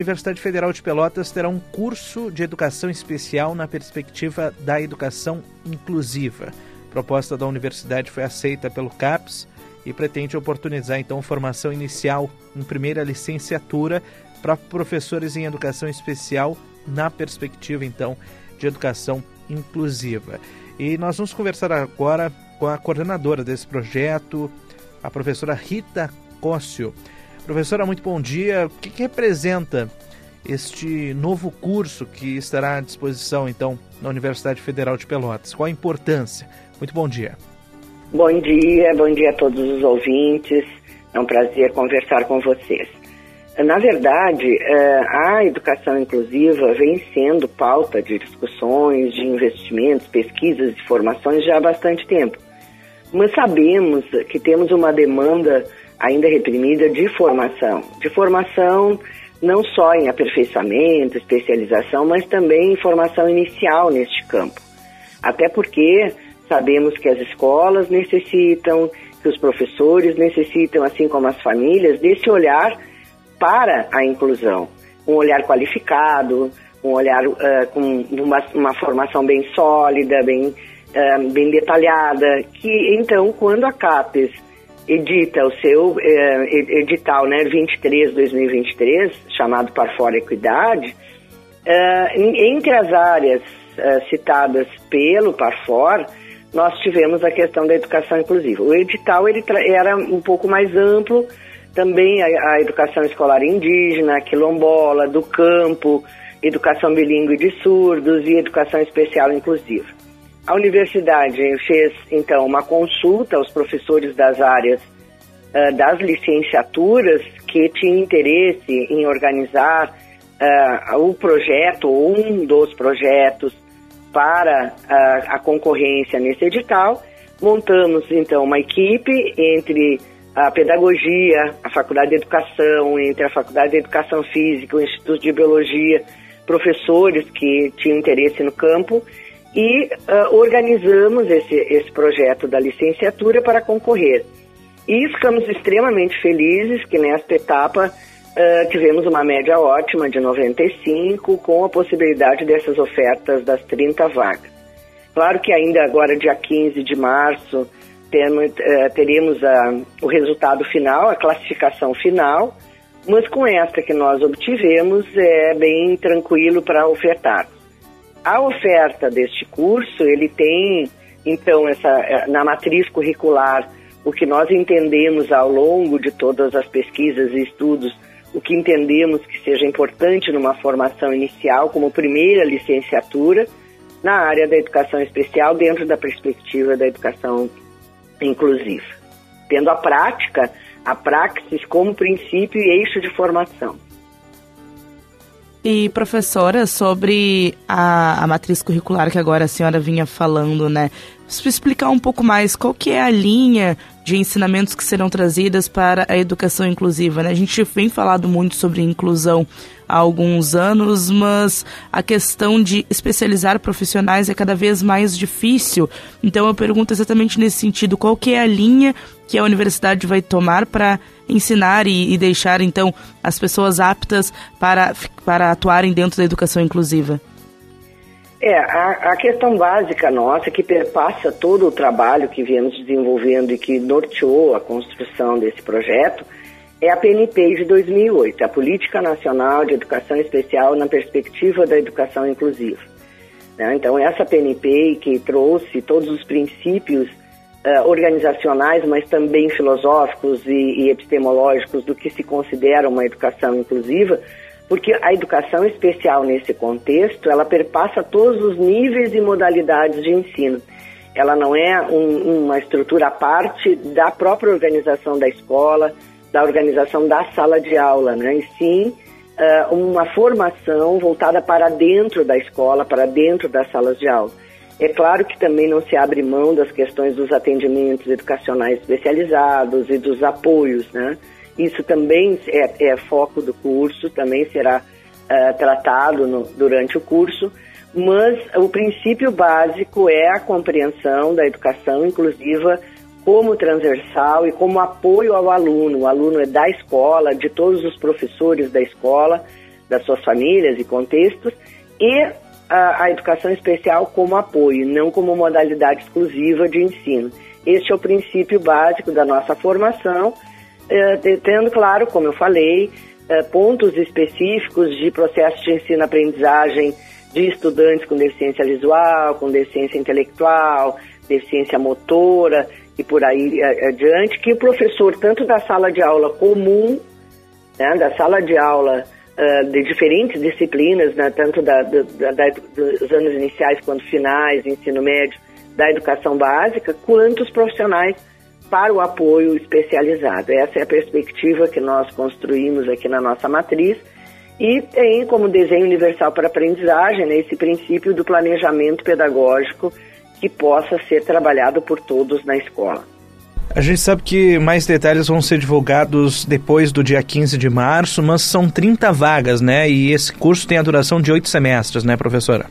Universidade Federal de Pelotas terá um curso de educação especial na perspectiva da educação inclusiva. A proposta da universidade foi aceita pelo CAPES e pretende oportunizar então formação inicial em primeira licenciatura para professores em educação especial na perspectiva então de educação inclusiva. E nós vamos conversar agora com a coordenadora desse projeto, a professora Rita Cócio. Professora, muito bom dia. O que, que representa este novo curso que estará à disposição, então, na Universidade Federal de Pelotas? Qual a importância? Muito bom dia. Bom dia, bom dia a todos os ouvintes. É um prazer conversar com vocês. Na verdade, eh, a educação inclusiva vem sendo pauta de discussões, de investimentos, pesquisas e formações já há bastante tempo. Mas sabemos que temos uma demanda ainda reprimida de formação. De formação não só em aperfeiçoamento, especialização, mas também em formação inicial neste campo. Até porque sabemos que as escolas necessitam, que os professores necessitam, assim como as famílias, desse olhar para a inclusão. Um olhar qualificado, um olhar uh, com uma, uma, formação bem sólida, bem, uh, bem detalhada, que então, quando a CAPES edita o seu eh, edital né, 23-2023, chamado Para Fora Equidade, eh, entre as áreas eh, citadas pelo Parfor, nós tivemos a questão da educação inclusiva. O edital ele era um pouco mais amplo, também a, a, educação escolar indígena, quilombola, do campo, educação bilíngue de surdos e educação especial inclusiva. A universidade fez, então, uma consulta aos professores das áreas uh, das licenciaturas que tinham interesse em organizar uh, o projeto, um dos projetos, para uh, a concorrência nesse edital. Montamos, então, uma equipe entre a pedagogia, a Faculdade de Educação, entre a Faculdade de Educação Física, o Instituto de Biologia, professores que tinham interesse no campo e uh, organizamos esse, esse projeto da licenciatura para concorrer. E ficamos extremamente felizes que nesta etapa uh, tivemos uma média ótima de 95, com a possibilidade dessas ofertas das 30 vagas. Claro que ainda agora, dia 15 de março, temos, uh, teremos o resultado final, a classificação final, mas com esta que nós obtivemos é bem tranquilo para ofertar. A oferta deste curso, ele tem, então, essa, eh, na matriz curricular, o que nós entendemos ao longo de todas as pesquisas e estudos, o que entendemos que seja importante numa formação inicial, como primeira licenciatura, na área da educação especial, dentro da perspectiva da educação inclusiva. Tendo a prática, a praxis como princípio e eixo de formação. E professora, sobre a, a, matriz curricular que agora a senhora vinha falando, né? Explicar um pouco mais qual que é a linha de ensinamentos que serão trazidas para a educação inclusiva. Né? A gente vem falado muito sobre inclusão há alguns anos, mas a questão de especializar profissionais é cada vez mais difícil. Então eu pergunto exatamente nesse sentido, qual que é a linha que a universidade vai tomar para ensinar e, e, deixar então as pessoas aptas para, para atuarem dentro da educação inclusiva? É, a, a, questão básica nossa, que perpassa todo o trabalho que viemos desenvolvendo e que norteou a construção desse projeto, é a PNP de 2008, a Política Nacional de Educação Especial na Perspectiva da Educação Inclusiva. Né? Então, essa PNP que trouxe todos os princípios uh, organizacionais, mas também filosóficos e, e epistemológicos do que se considera uma educação inclusiva, porque a educação especial nesse contexto, ela perpassa todos os níveis e modalidades de ensino. Ela não é um, uma estrutura à parte da própria organização da escola, da organização da sala de aula, né? e sim uh, uma formação voltada para dentro da escola, para dentro das salas de aula. É claro que também não se abre mão das questões dos atendimentos educacionais especializados e dos apoios, né? Isso também é, é foco do curso, também será uh, tratado no, durante o curso, mas o princípio básico é a compreensão da educação inclusiva como transversal e como apoio ao aluno. O aluno é da escola, de todos os professores da escola, das suas famílias e contextos, e a, a educação especial como apoio, não como modalidade exclusiva de ensino. Este é o princípio básico da nossa formação, eh, tendo claro, como eu falei, eh, pontos específicos de processo de ensino-aprendizagem de estudantes com deficiência visual, com deficiência intelectual, deficiência motora e por aí eh, adiante, que o professor, tanto da sala de aula comum, né, da sala de aula uh, de diferentes disciplinas, né, tanto da, da, da, dos anos iniciais quanto finais, ensino médio, da educação básica, quanto os profissionais para o apoio especializado. Essa é a perspectiva que nós construímos aqui na nossa matriz e tem como desenho universal para aprendizagem né, esse princípio do planejamento pedagógico que possa ser trabalhado por todos na escola. A gente sabe que mais detalhes vão ser divulgados depois do dia 15 de março, mas são 30 vagas, né? E esse curso tem a duração de oito semestres, né, professora?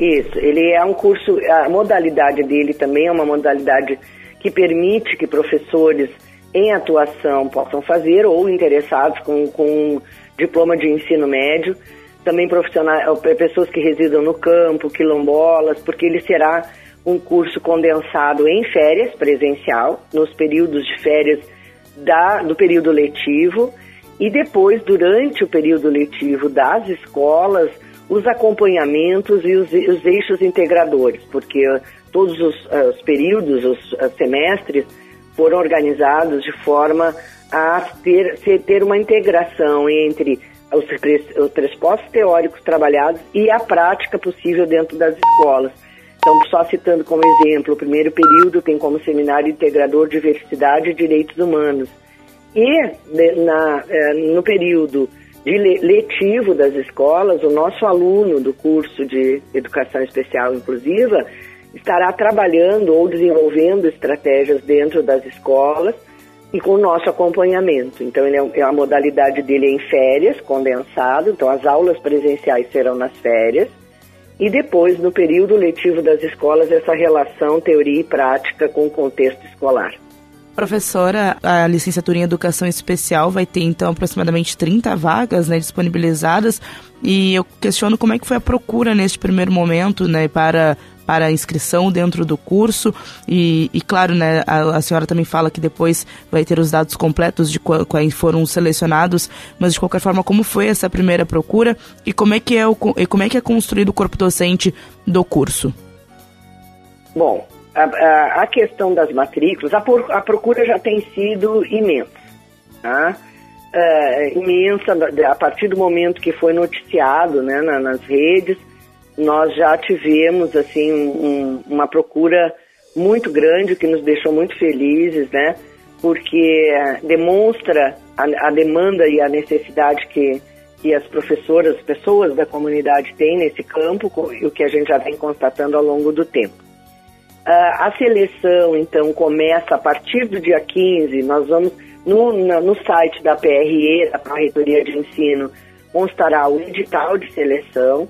Isso, ele é um curso, a modalidade dele também é uma modalidade que permite que professores em atuação possam fazer ou interessados com, com diploma de ensino médio, também profissionais, pessoas que residam no campo, quilombolas, porque ele será um curso condensado em férias presencial, nos períodos de férias da, do período letivo, e depois, durante o período letivo das escolas, os acompanhamentos e os, os eixos integradores, porque todos os, os períodos, os, os semestres, foram organizados de forma a ter, ter uma integração entre os, os pressupostos teóricos trabalhados e a prática possível dentro das escolas. Então, só citando como exemplo, o primeiro período tem como seminário integrador Diversidade e Direitos Humanos. E na, eh, no período de letivo das escolas, o nosso aluno do curso de Educação Especial Inclusiva estará trabalhando ou desenvolvendo estratégias dentro das escolas e com o nosso acompanhamento. Então, ele é, a modalidade dele é em férias, condensado, então as aulas presenciais serão nas férias, e depois, no período letivo das escolas, essa relação teoria e prática com o contexto escolar. Professora, a licenciatura em Educação Especial vai ter então aproximadamente 30 vagas né, disponibilizadas. E eu questiono como é que foi a procura neste primeiro momento né, para para a inscrição dentro do curso. E, e claro, né, a, a, senhora também fala que depois vai ter os dados completos de quais foram selecionados, mas de qualquer forma, como foi essa primeira procura? E como é que é, o, como é, que é construído o corpo docente do curso? Bom, a, a, a questão das matrículas, a, por, a procura já tem sido imensa, tá? É, imensa a partir do momento que foi noticiado né, na, nas redes, nós já tivemos assim um, uma procura muito grande que nos deixou muito felizes, né? Porque demonstra a, a demanda e a necessidade que, que as professoras, as pessoas da comunidade têm nesse campo, e o que a gente já vem constatando ao longo do tempo. Uh, a seleção, então, começa a partir do dia 15, nós vamos, no, no site da PRE, da Pró-Reitoria de Ensino, constará o edital de seleção,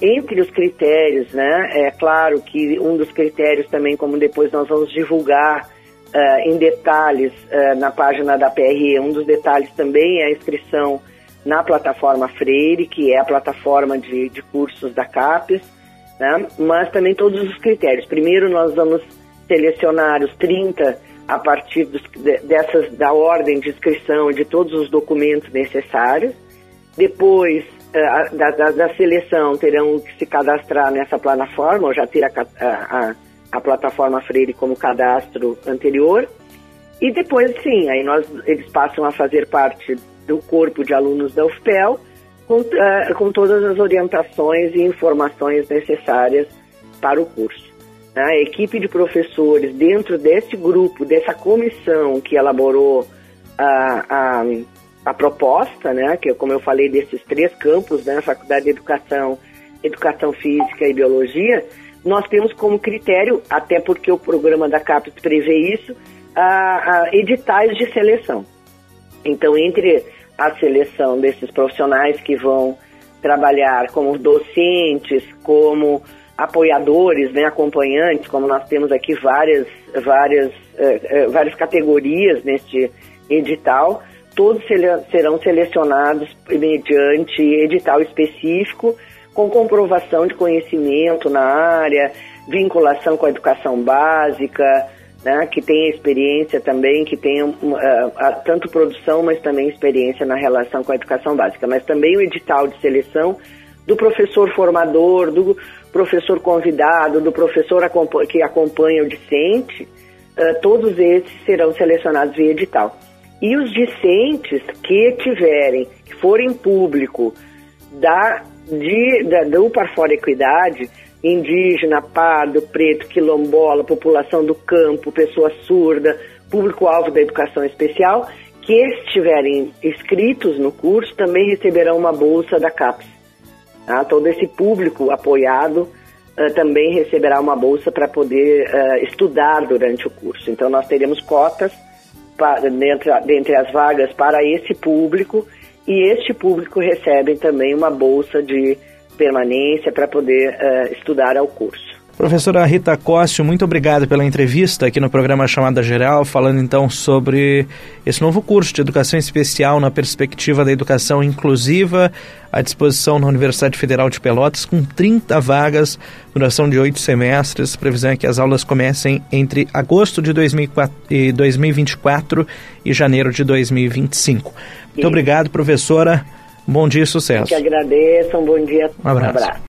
entre os critérios, né, é claro que um dos critérios também, como depois nós vamos divulgar uh, em detalhes uh, na página da PRE, um dos detalhes também é a inscrição na plataforma Freire, que é a plataforma de, de cursos da CAPES, né, mas também todos os critérios. Primeiro nós vamos selecionar os 30 a partir dos, dessas, da ordem de inscrição de todos os documentos necessários. Depois eh, da, da, da, seleção terão que se cadastrar nessa plataforma, ou já ter a, a, a, plataforma Freire como cadastro anterior. E depois, sim, aí nós, eles passam a fazer parte do corpo de alunos da UFPEL, com, uh, com todas as orientações e informações necessárias para o curso. A equipe de professores, dentro desse grupo, dessa comissão que elaborou a, a a proposta, né, que como eu falei desses três campos, né, Faculdade de Educação, Educação Física e Biologia, nós temos como critério, até porque o programa da CAPES prevê isso, a, a editais de seleção. Então, entre a seleção desses profissionais que vão trabalhar como docentes, como apoiadores, né, acompanhantes, como nós temos aqui várias, várias, eh, eh, várias categorias neste edital, todos serão selecionados mediante edital específico, com comprovação de conhecimento na área, vinculação com a educação básica, né, que tenha experiência também, que tenha uh, tanto produção, mas também experiência na relação com a educação básica, mas também o edital de seleção do professor formador, do professor convidado, do professor que acompanha o discente, uh, todos esses serão selecionados via edital. E os discentes que tiverem, que forem público da, de, da, do Parfora Equidade, indígena, pardo, preto, quilombola, população do campo, pessoa surda, público-alvo da educação especial, que estiverem inscritos no curso também receberão uma bolsa da CAPES. Tá? Todo esse público apoiado uh, também receberá uma bolsa para poder uh, estudar durante o curso. Então, nós teremos cotas para, dentre, dentre as vagas para esse público e este público recebe também uma bolsa de permanência para poder uh, estudar ao curso. Professora Rita Cóssio, muito obrigado pela entrevista aqui no programa Chamada Geral, falando então sobre esse novo curso de Educação Especial na perspectiva da educação inclusiva, à disposição na Universidade Federal de Pelotas, com 30 vagas, duração de oito semestres. Previsão é que as aulas comecem entre agosto de 2024 e janeiro de 2025. Muito obrigado, professora. Bom dia e sucesso. Eu que agradeço, um bom dia. Um abraço. Um abraço.